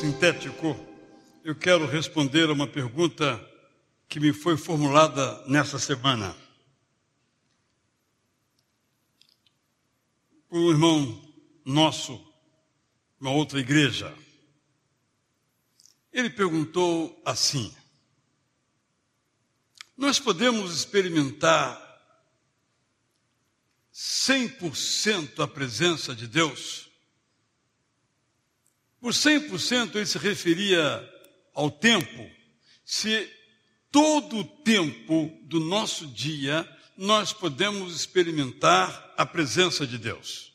sintético, eu quero responder a uma pergunta que me foi formulada nessa semana. Por um irmão nosso, uma outra igreja. Ele perguntou assim: Nós podemos experimentar 100% a presença de Deus? Por 100% ele se referia ao tempo, se todo o tempo do nosso dia nós podemos experimentar a presença de Deus.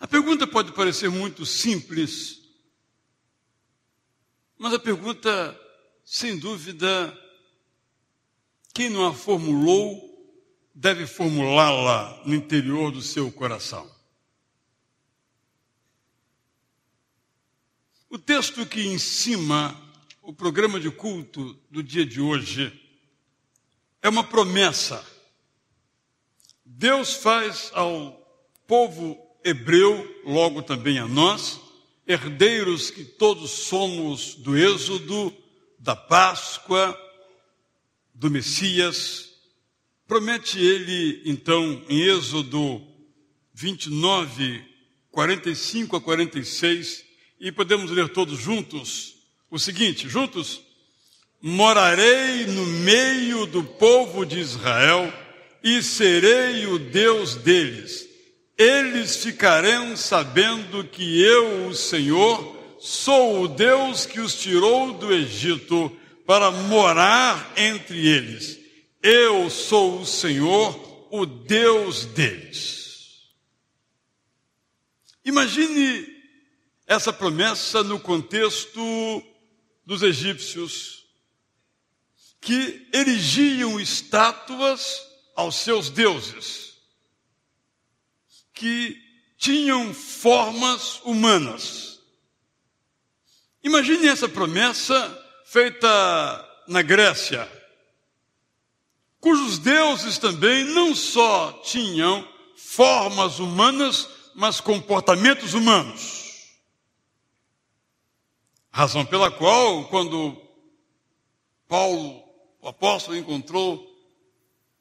A pergunta pode parecer muito simples, mas a pergunta, sem dúvida, quem não a formulou, deve formulá-la no interior do seu coração. O texto que em cima o programa de culto do dia de hoje é uma promessa. Deus faz ao povo hebreu, logo também a nós, herdeiros que todos somos do Êxodo, da Páscoa, do Messias. Promete ele, então, em Êxodo 29, 45 a 46, e podemos ler todos juntos o seguinte: juntos, morarei no meio do povo de Israel e serei o Deus deles. Eles ficarão sabendo que eu, o Senhor, sou o Deus que os tirou do Egito para morar entre eles. Eu sou o Senhor, o Deus deles. Imagine essa promessa no contexto dos egípcios, que erigiam estátuas aos seus deuses, que tinham formas humanas. Imagine essa promessa feita na Grécia, cujos deuses também não só tinham formas humanas, mas comportamentos humanos. Razão pela qual, quando Paulo, o apóstolo, encontrou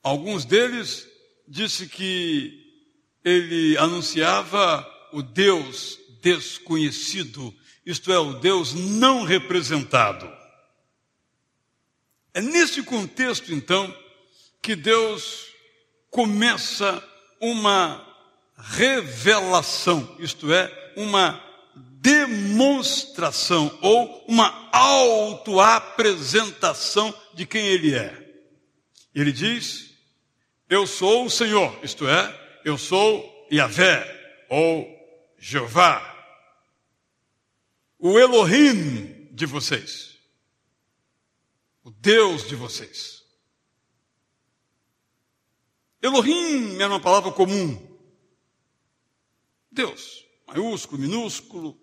alguns deles, disse que ele anunciava o Deus desconhecido, isto é, o Deus não representado. É nesse contexto, então, que Deus começa uma revelação, isto é, uma demonstração ou uma autoapresentação de quem ele é. Ele diz: Eu sou o Senhor, isto é, eu sou Yahvé ou Jeová, o Elohim de vocês, o Deus de vocês. Elohim era uma palavra comum. Deus, maiúsculo, minúsculo,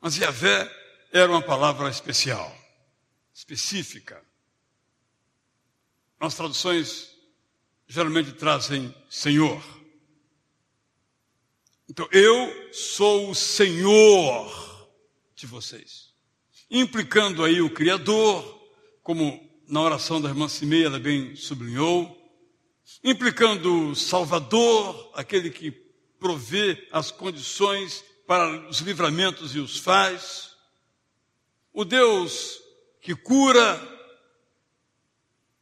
mas Yahvé era uma palavra especial, específica. As traduções geralmente trazem Senhor. Então, eu sou o Senhor de vocês. Implicando aí o Criador, como na oração da irmã Cimeia ela bem sublinhou. Implicando o Salvador, aquele que provê as condições para os livramentos e os faz, o Deus que cura,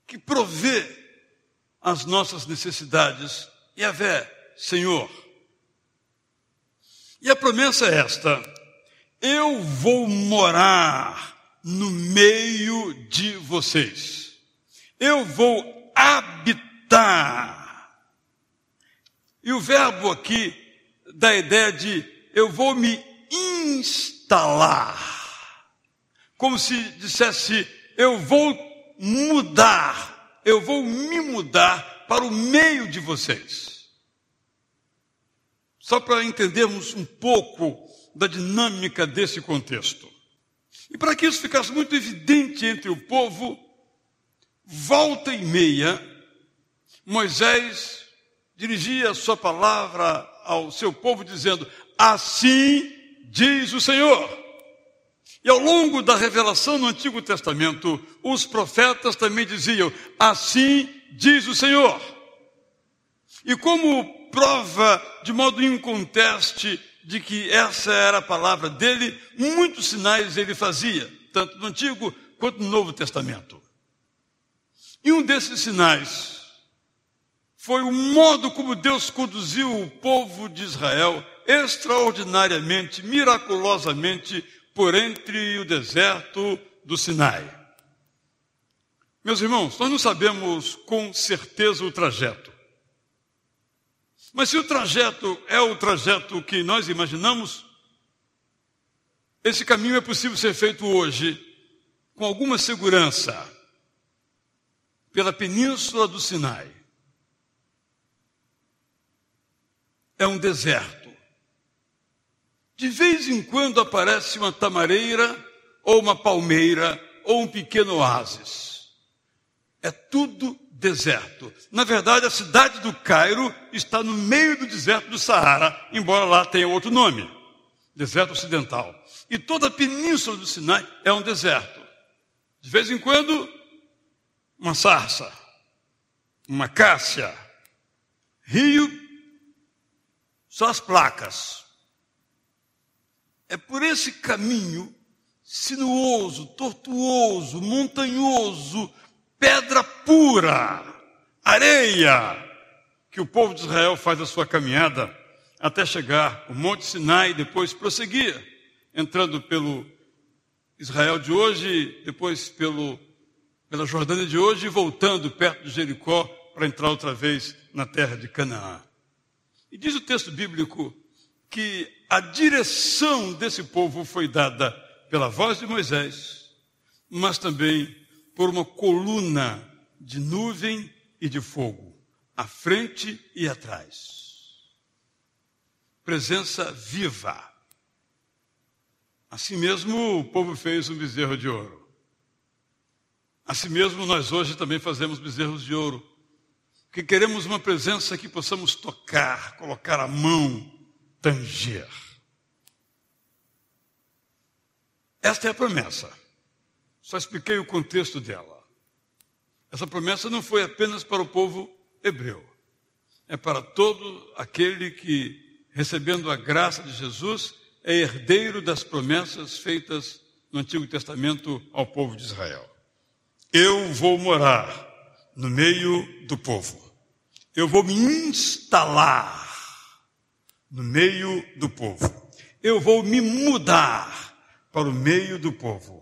que provê as nossas necessidades, e a vé, Senhor. E a promessa é esta: eu vou morar no meio de vocês, eu vou habitar. E o verbo aqui dá a ideia de eu vou me instalar. Como se dissesse, eu vou mudar, eu vou me mudar para o meio de vocês. Só para entendermos um pouco da dinâmica desse contexto. E para que isso ficasse muito evidente entre o povo, volta e meia, Moisés dirigia sua palavra ao seu povo dizendo: Assim diz o Senhor. E ao longo da revelação no Antigo Testamento, os profetas também diziam: Assim diz o Senhor. E como prova de modo inconteste de que essa era a palavra dele, muitos sinais ele fazia, tanto no Antigo quanto no Novo Testamento. E um desses sinais foi o modo como Deus conduziu o povo de Israel extraordinariamente, miraculosamente, por entre o deserto do Sinai. Meus irmãos, nós não sabemos com certeza o trajeto. Mas se o trajeto é o trajeto que nós imaginamos, esse caminho é possível ser feito hoje com alguma segurança pela península do Sinai. É um deserto. De vez em quando aparece uma tamareira, ou uma palmeira, ou um pequeno oásis. É tudo deserto. Na verdade, a cidade do Cairo está no meio do deserto do Saara, embora lá tenha outro nome deserto ocidental. E toda a península do Sinai é um deserto. De vez em quando, uma sarça, uma cássia, rio, só as placas. É por esse caminho sinuoso, tortuoso, montanhoso, pedra pura, areia, que o povo de Israel faz a sua caminhada até chegar ao Monte Sinai e depois prosseguir, entrando pelo Israel de hoje, depois pelo, pela Jordânia de hoje e voltando perto de Jericó para entrar outra vez na terra de Canaã. E diz o texto bíblico que a direção desse povo foi dada pela voz de Moisés, mas também por uma coluna de nuvem e de fogo, à frente e atrás. Presença viva. Assim mesmo o povo fez um bezerro de ouro. Assim mesmo nós hoje também fazemos bezerros de ouro. Porque queremos uma presença que possamos tocar, colocar a mão, tanger. Esta é a promessa. Só expliquei o contexto dela. Essa promessa não foi apenas para o povo hebreu, é para todo aquele que, recebendo a graça de Jesus, é herdeiro das promessas feitas no Antigo Testamento ao povo de Israel. Eu vou morar no meio do povo. Eu vou me instalar no meio do povo. Eu vou me mudar para o meio do povo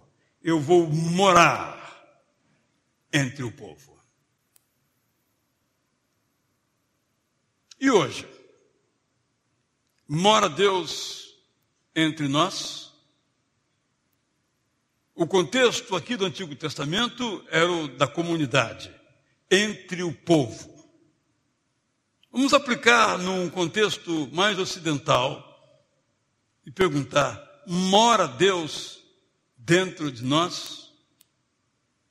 eu vou morar entre o povo. E hoje, mora Deus entre nós? O contexto aqui do Antigo Testamento era o da comunidade, entre o povo. Vamos aplicar num contexto mais ocidental e perguntar: mora Deus dentro de nós,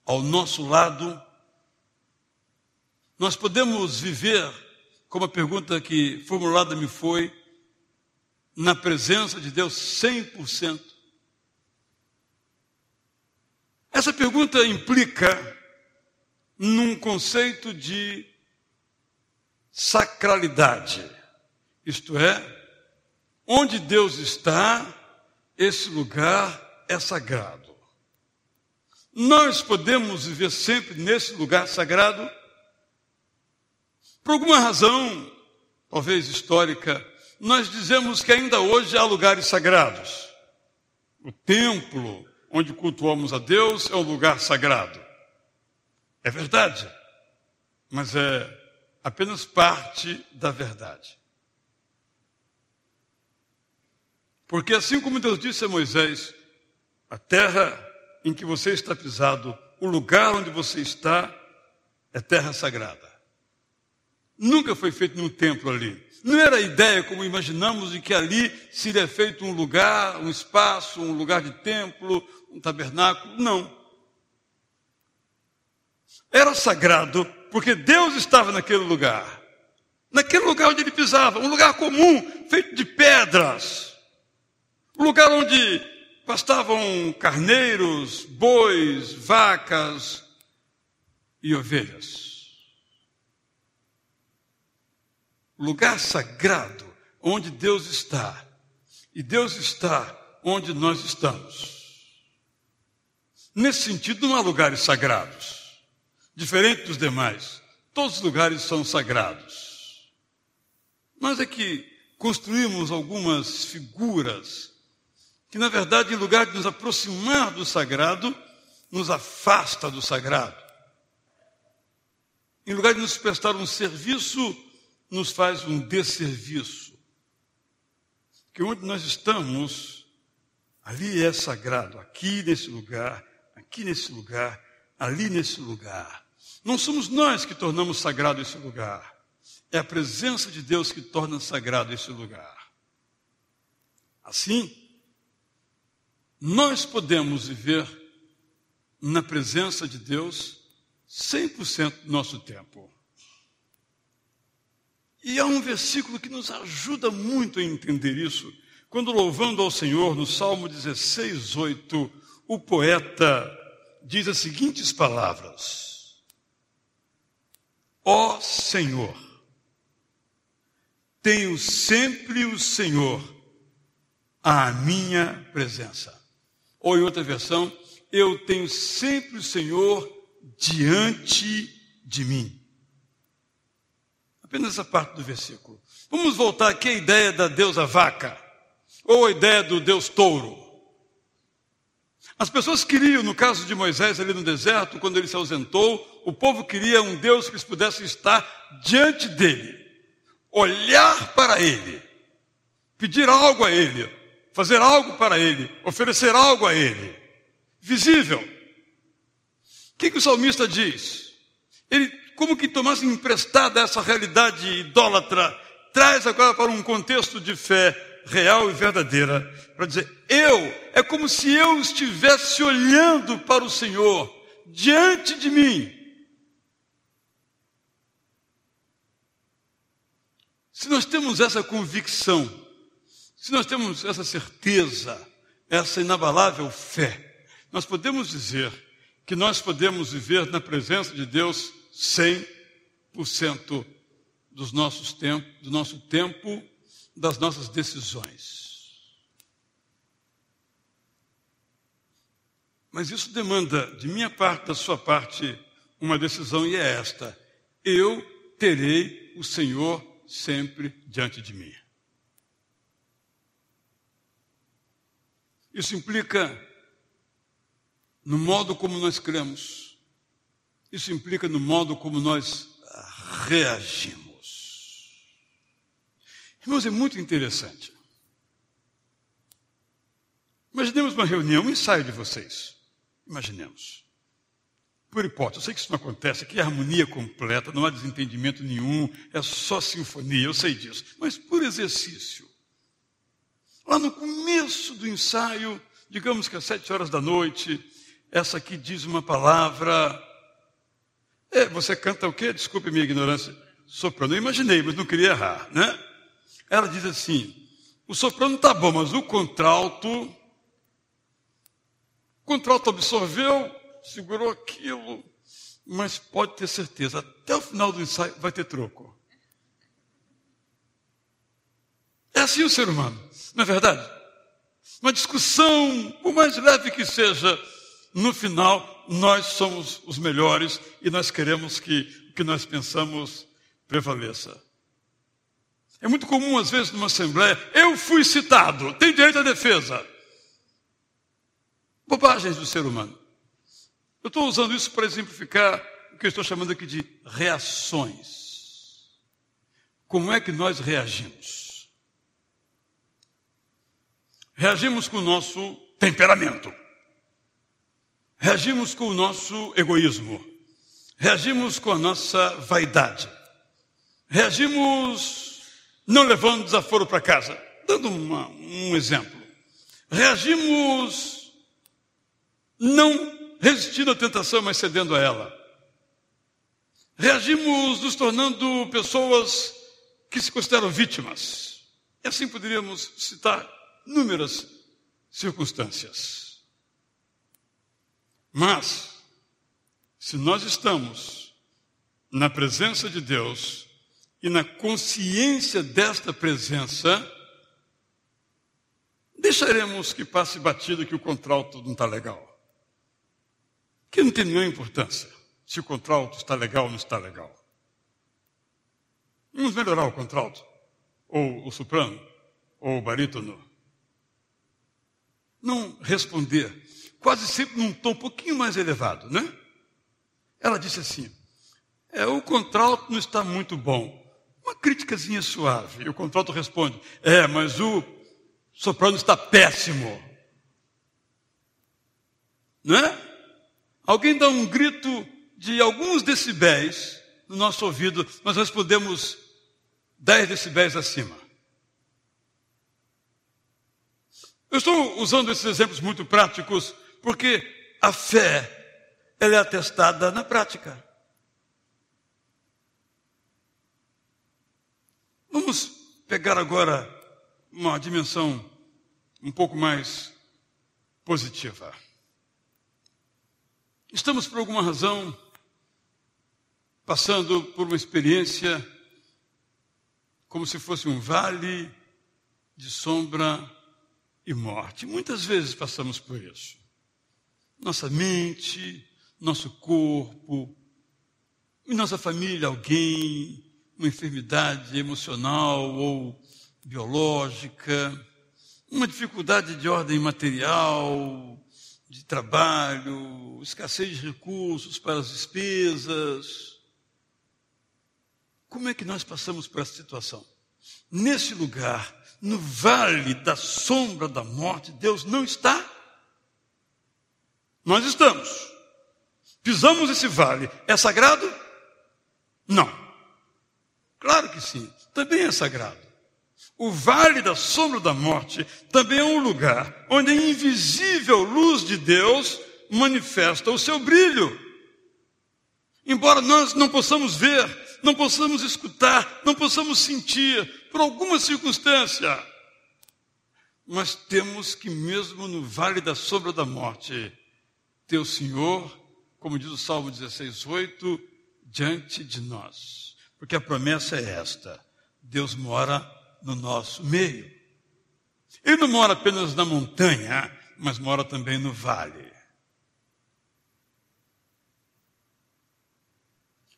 ao nosso lado, nós podemos viver, como a pergunta que formulada me foi, na presença de Deus 100%? Essa pergunta implica num conceito de sacralidade, isto é, onde Deus está, esse lugar é sagrado. Nós podemos viver sempre nesse lugar sagrado? Por alguma razão, talvez histórica, nós dizemos que ainda hoje há lugares sagrados. O templo onde cultuamos a Deus é um lugar sagrado. É verdade, mas é apenas parte da verdade. Porque assim como Deus disse a Moisés, a terra em que você está pisado, o lugar onde você está, é terra sagrada. Nunca foi feito nenhum templo ali. Não era a ideia, como imaginamos, de que ali seria feito um lugar, um espaço, um lugar de templo, um tabernáculo. Não. Era sagrado porque Deus estava naquele lugar. Naquele lugar onde ele pisava, um lugar comum, feito de pedras O lugar onde pastavam carneiros, bois, vacas e ovelhas. Lugar sagrado onde Deus está. E Deus está onde nós estamos. Nesse sentido, não há lugares sagrados, diferente dos demais. Todos os lugares são sagrados. Nós é que construímos algumas figuras que, na verdade, em lugar de nos aproximar do sagrado, nos afasta do sagrado. Em lugar de nos prestar um serviço, nos faz um desserviço. Que onde nós estamos, ali é sagrado, aqui nesse lugar aqui nesse lugar, ali nesse lugar. Não somos nós que tornamos sagrado esse lugar. É a presença de Deus que torna sagrado esse lugar. Assim, nós podemos viver na presença de Deus 100% do nosso tempo. E há um versículo que nos ajuda muito a entender isso, quando louvando ao Senhor no Salmo 16, 8, o poeta diz as seguintes palavras: Ó Senhor, tenho sempre o Senhor à minha presença. Ou em outra versão, eu tenho sempre o Senhor diante de mim. Apenas essa parte do versículo. Vamos voltar aqui à ideia da deusa vaca, ou a ideia do deus touro. As pessoas queriam, no caso de Moisés ali no deserto, quando ele se ausentou, o povo queria um Deus que eles pudessem estar diante dele, olhar para ele, pedir algo a ele, fazer algo para ele, oferecer algo a ele, visível. O que, que o salmista diz? Ele, como que tomasse emprestada essa realidade idólatra, traz agora para um contexto de fé real e verdadeira, para dizer: eu, é como se eu estivesse olhando para o Senhor diante de mim. Se nós temos essa convicção, se nós temos essa certeza, essa inabalável fé, nós podemos dizer que nós podemos viver na presença de Deus 100% dos nossos tempos, do nosso tempo das nossas decisões. Mas isso demanda de minha parte, da sua parte, uma decisão e é esta: eu terei o Senhor sempre diante de mim. Isso implica no modo como nós cremos. Isso implica no modo como nós reagimos. Irmãos, é muito interessante. Imaginemos uma reunião, um ensaio de vocês. Imaginemos. Por hipótese, eu sei que isso não acontece, aqui é harmonia completa, não há desentendimento nenhum, é só sinfonia, eu sei disso. Mas por exercício, lá no começo do ensaio, digamos que às sete horas da noite, essa aqui diz uma palavra. É, você canta o quê? Desculpe minha ignorância. Soprano. Eu imaginei, mas não queria errar, né? Ela diz assim: o soprano está bom, mas o contralto, o contralto absorveu, segurou aquilo, mas pode ter certeza, até o final do ensaio vai ter troco. É assim o ser humano, não é verdade? Uma discussão, por mais leve que seja, no final nós somos os melhores e nós queremos que o que nós pensamos prevaleça. É muito comum, às vezes, numa assembleia, eu fui citado, tem direito à defesa. Bobagens do ser humano. Eu estou usando isso para exemplificar o que eu estou chamando aqui de reações. Como é que nós reagimos? Reagimos com o nosso temperamento. Reagimos com o nosso egoísmo. Reagimos com a nossa vaidade. Reagimos não levando desaforo para casa. Dando uma, um exemplo. Reagimos não resistindo à tentação, mas cedendo a ela. Reagimos nos tornando pessoas que se consideram vítimas. E assim poderíamos citar inúmeras circunstâncias. Mas, se nós estamos na presença de Deus e na consciência desta presença, deixaremos que passe batido que o contralto não está legal. Que não tem nenhuma importância se o contralto está legal ou não está legal. Vamos melhorar o contralto, ou o soprano, ou o barítono. Não responder, quase sempre num tom um pouquinho mais elevado, né? Ela disse assim: é, o contralto não está muito bom. Uma criticazinha suave. E o contralto responde: é, mas o soprano está péssimo. Né? Alguém dá um grito de alguns decibéis no nosso ouvido, nós respondemos 10 decibéis acima. Eu estou usando esses exemplos muito práticos porque a fé ela é atestada na prática. Vamos pegar agora uma dimensão um pouco mais positiva. Estamos, por alguma razão, passando por uma experiência como se fosse um vale de sombra e morte. Muitas vezes passamos por isso. Nossa mente, nosso corpo, nossa família, alguém, uma enfermidade emocional ou biológica, uma dificuldade de ordem material, de trabalho, escassez de recursos para as despesas. Como é que nós passamos por essa situação? Nesse lugar, no vale da sombra da morte, Deus não está. Nós estamos. Pisamos esse vale. É sagrado? Não. Claro que sim. Também é sagrado. O vale da sombra da morte também é um lugar onde a invisível luz de Deus manifesta o seu brilho. Embora nós não possamos ver, não possamos escutar, não possamos sentir, por alguma circunstância, mas temos que, mesmo no vale da sombra da morte, ter o Senhor, como diz o Salmo 16, 8, diante de nós. Porque a promessa é esta: Deus mora no nosso meio. Ele não mora apenas na montanha, mas mora também no vale.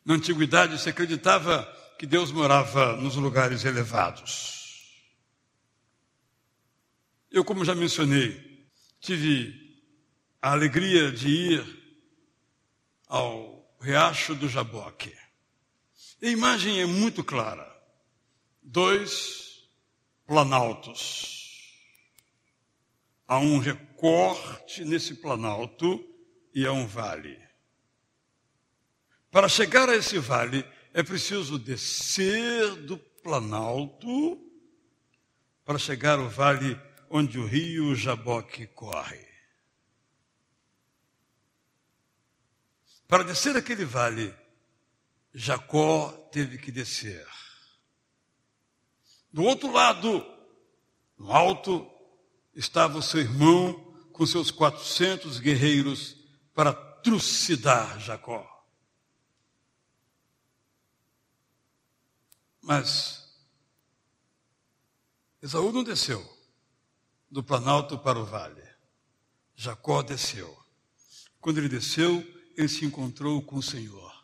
Na antiguidade se acreditava que Deus morava nos lugares elevados. Eu, como já mencionei, tive a alegria de ir ao Riacho do Jaboque. A imagem é muito clara. Dois planaltos. Há um recorte nesse planalto e há um vale. Para chegar a esse vale, é preciso descer do planalto para chegar ao vale onde o rio Jaboque corre. Para descer aquele vale, Jacó teve que descer. Do outro lado, no alto, estava o seu irmão com seus 400 guerreiros para trucidar Jacó. Mas Esaú não desceu do planalto para o vale. Jacó desceu. Quando ele desceu, ele se encontrou com o Senhor.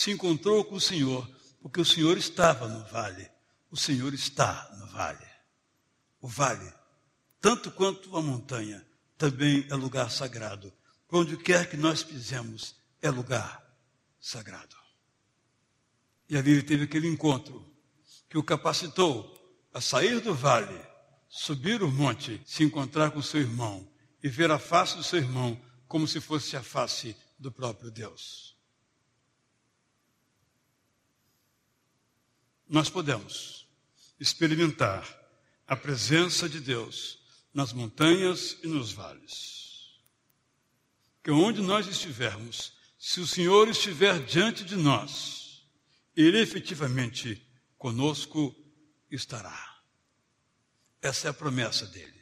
Se encontrou com o Senhor, porque o Senhor estava no vale o Senhor está no vale. O vale, tanto quanto a montanha, também é lugar sagrado. Onde quer que nós pisemos, é lugar sagrado. E ali ele teve aquele encontro que o capacitou a sair do vale, subir o monte, se encontrar com seu irmão e ver a face do seu irmão como se fosse a face do próprio Deus. Nós podemos experimentar a presença de Deus nas montanhas e nos vales. Que onde nós estivermos, se o Senhor estiver diante de nós, Ele efetivamente conosco estará. Essa é a promessa dele.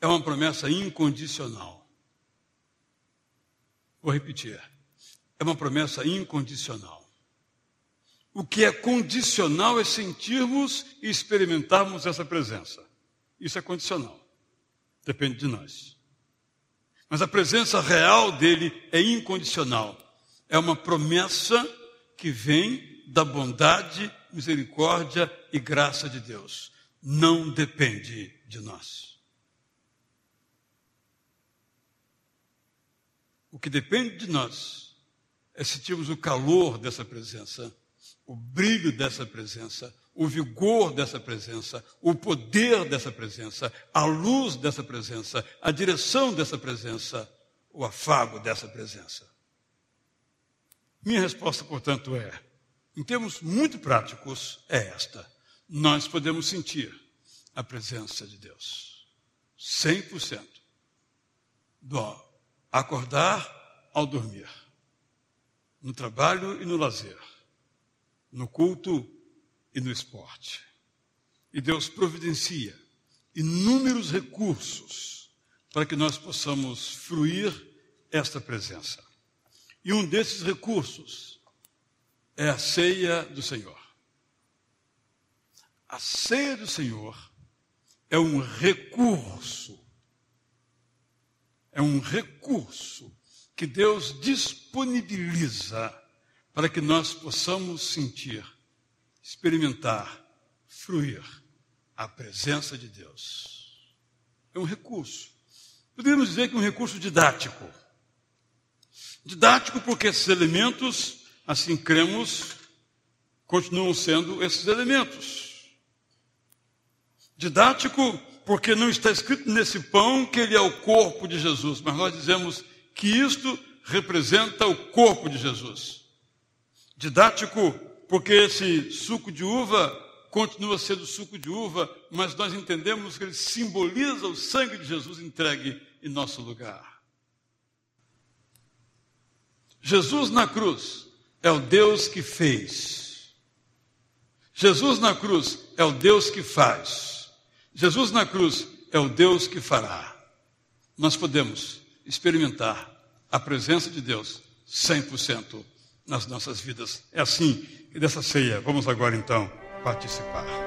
é uma promessa incondicional. Vou repetir. É uma promessa incondicional. O que é condicional é sentirmos e experimentarmos essa presença. Isso é condicional. Depende de nós. Mas a presença real dele é incondicional. É uma promessa que vem da bondade, misericórdia e graça de Deus. Não depende de nós. O que depende de nós é sentirmos o calor dessa presença o brilho dessa presença, o vigor dessa presença, o poder dessa presença, a luz dessa presença, a direção dessa presença, o afago dessa presença. Minha resposta, portanto, é, em termos muito práticos, é esta: nós podemos sentir a presença de Deus, 100%, do acordar ao dormir, no trabalho e no lazer no culto e no esporte. E Deus providencia inúmeros recursos para que nós possamos fruir esta presença. E um desses recursos é a ceia do Senhor. A ceia do Senhor é um recurso, é um recurso que Deus disponibiliza para que nós possamos sentir, experimentar, fruir a presença de Deus. É um recurso. Poderíamos dizer que é um recurso didático. Didático porque esses elementos, assim cremos, continuam sendo esses elementos. Didático porque não está escrito nesse pão que ele é o corpo de Jesus, mas nós dizemos que isto representa o corpo de Jesus. Didático, porque esse suco de uva continua sendo suco de uva, mas nós entendemos que ele simboliza o sangue de Jesus entregue em nosso lugar. Jesus na cruz é o Deus que fez. Jesus na cruz é o Deus que faz. Jesus na cruz é o Deus que fará. Nós podemos experimentar a presença de Deus 100% nas nossas vidas. É assim dessa ceia vamos agora então participar.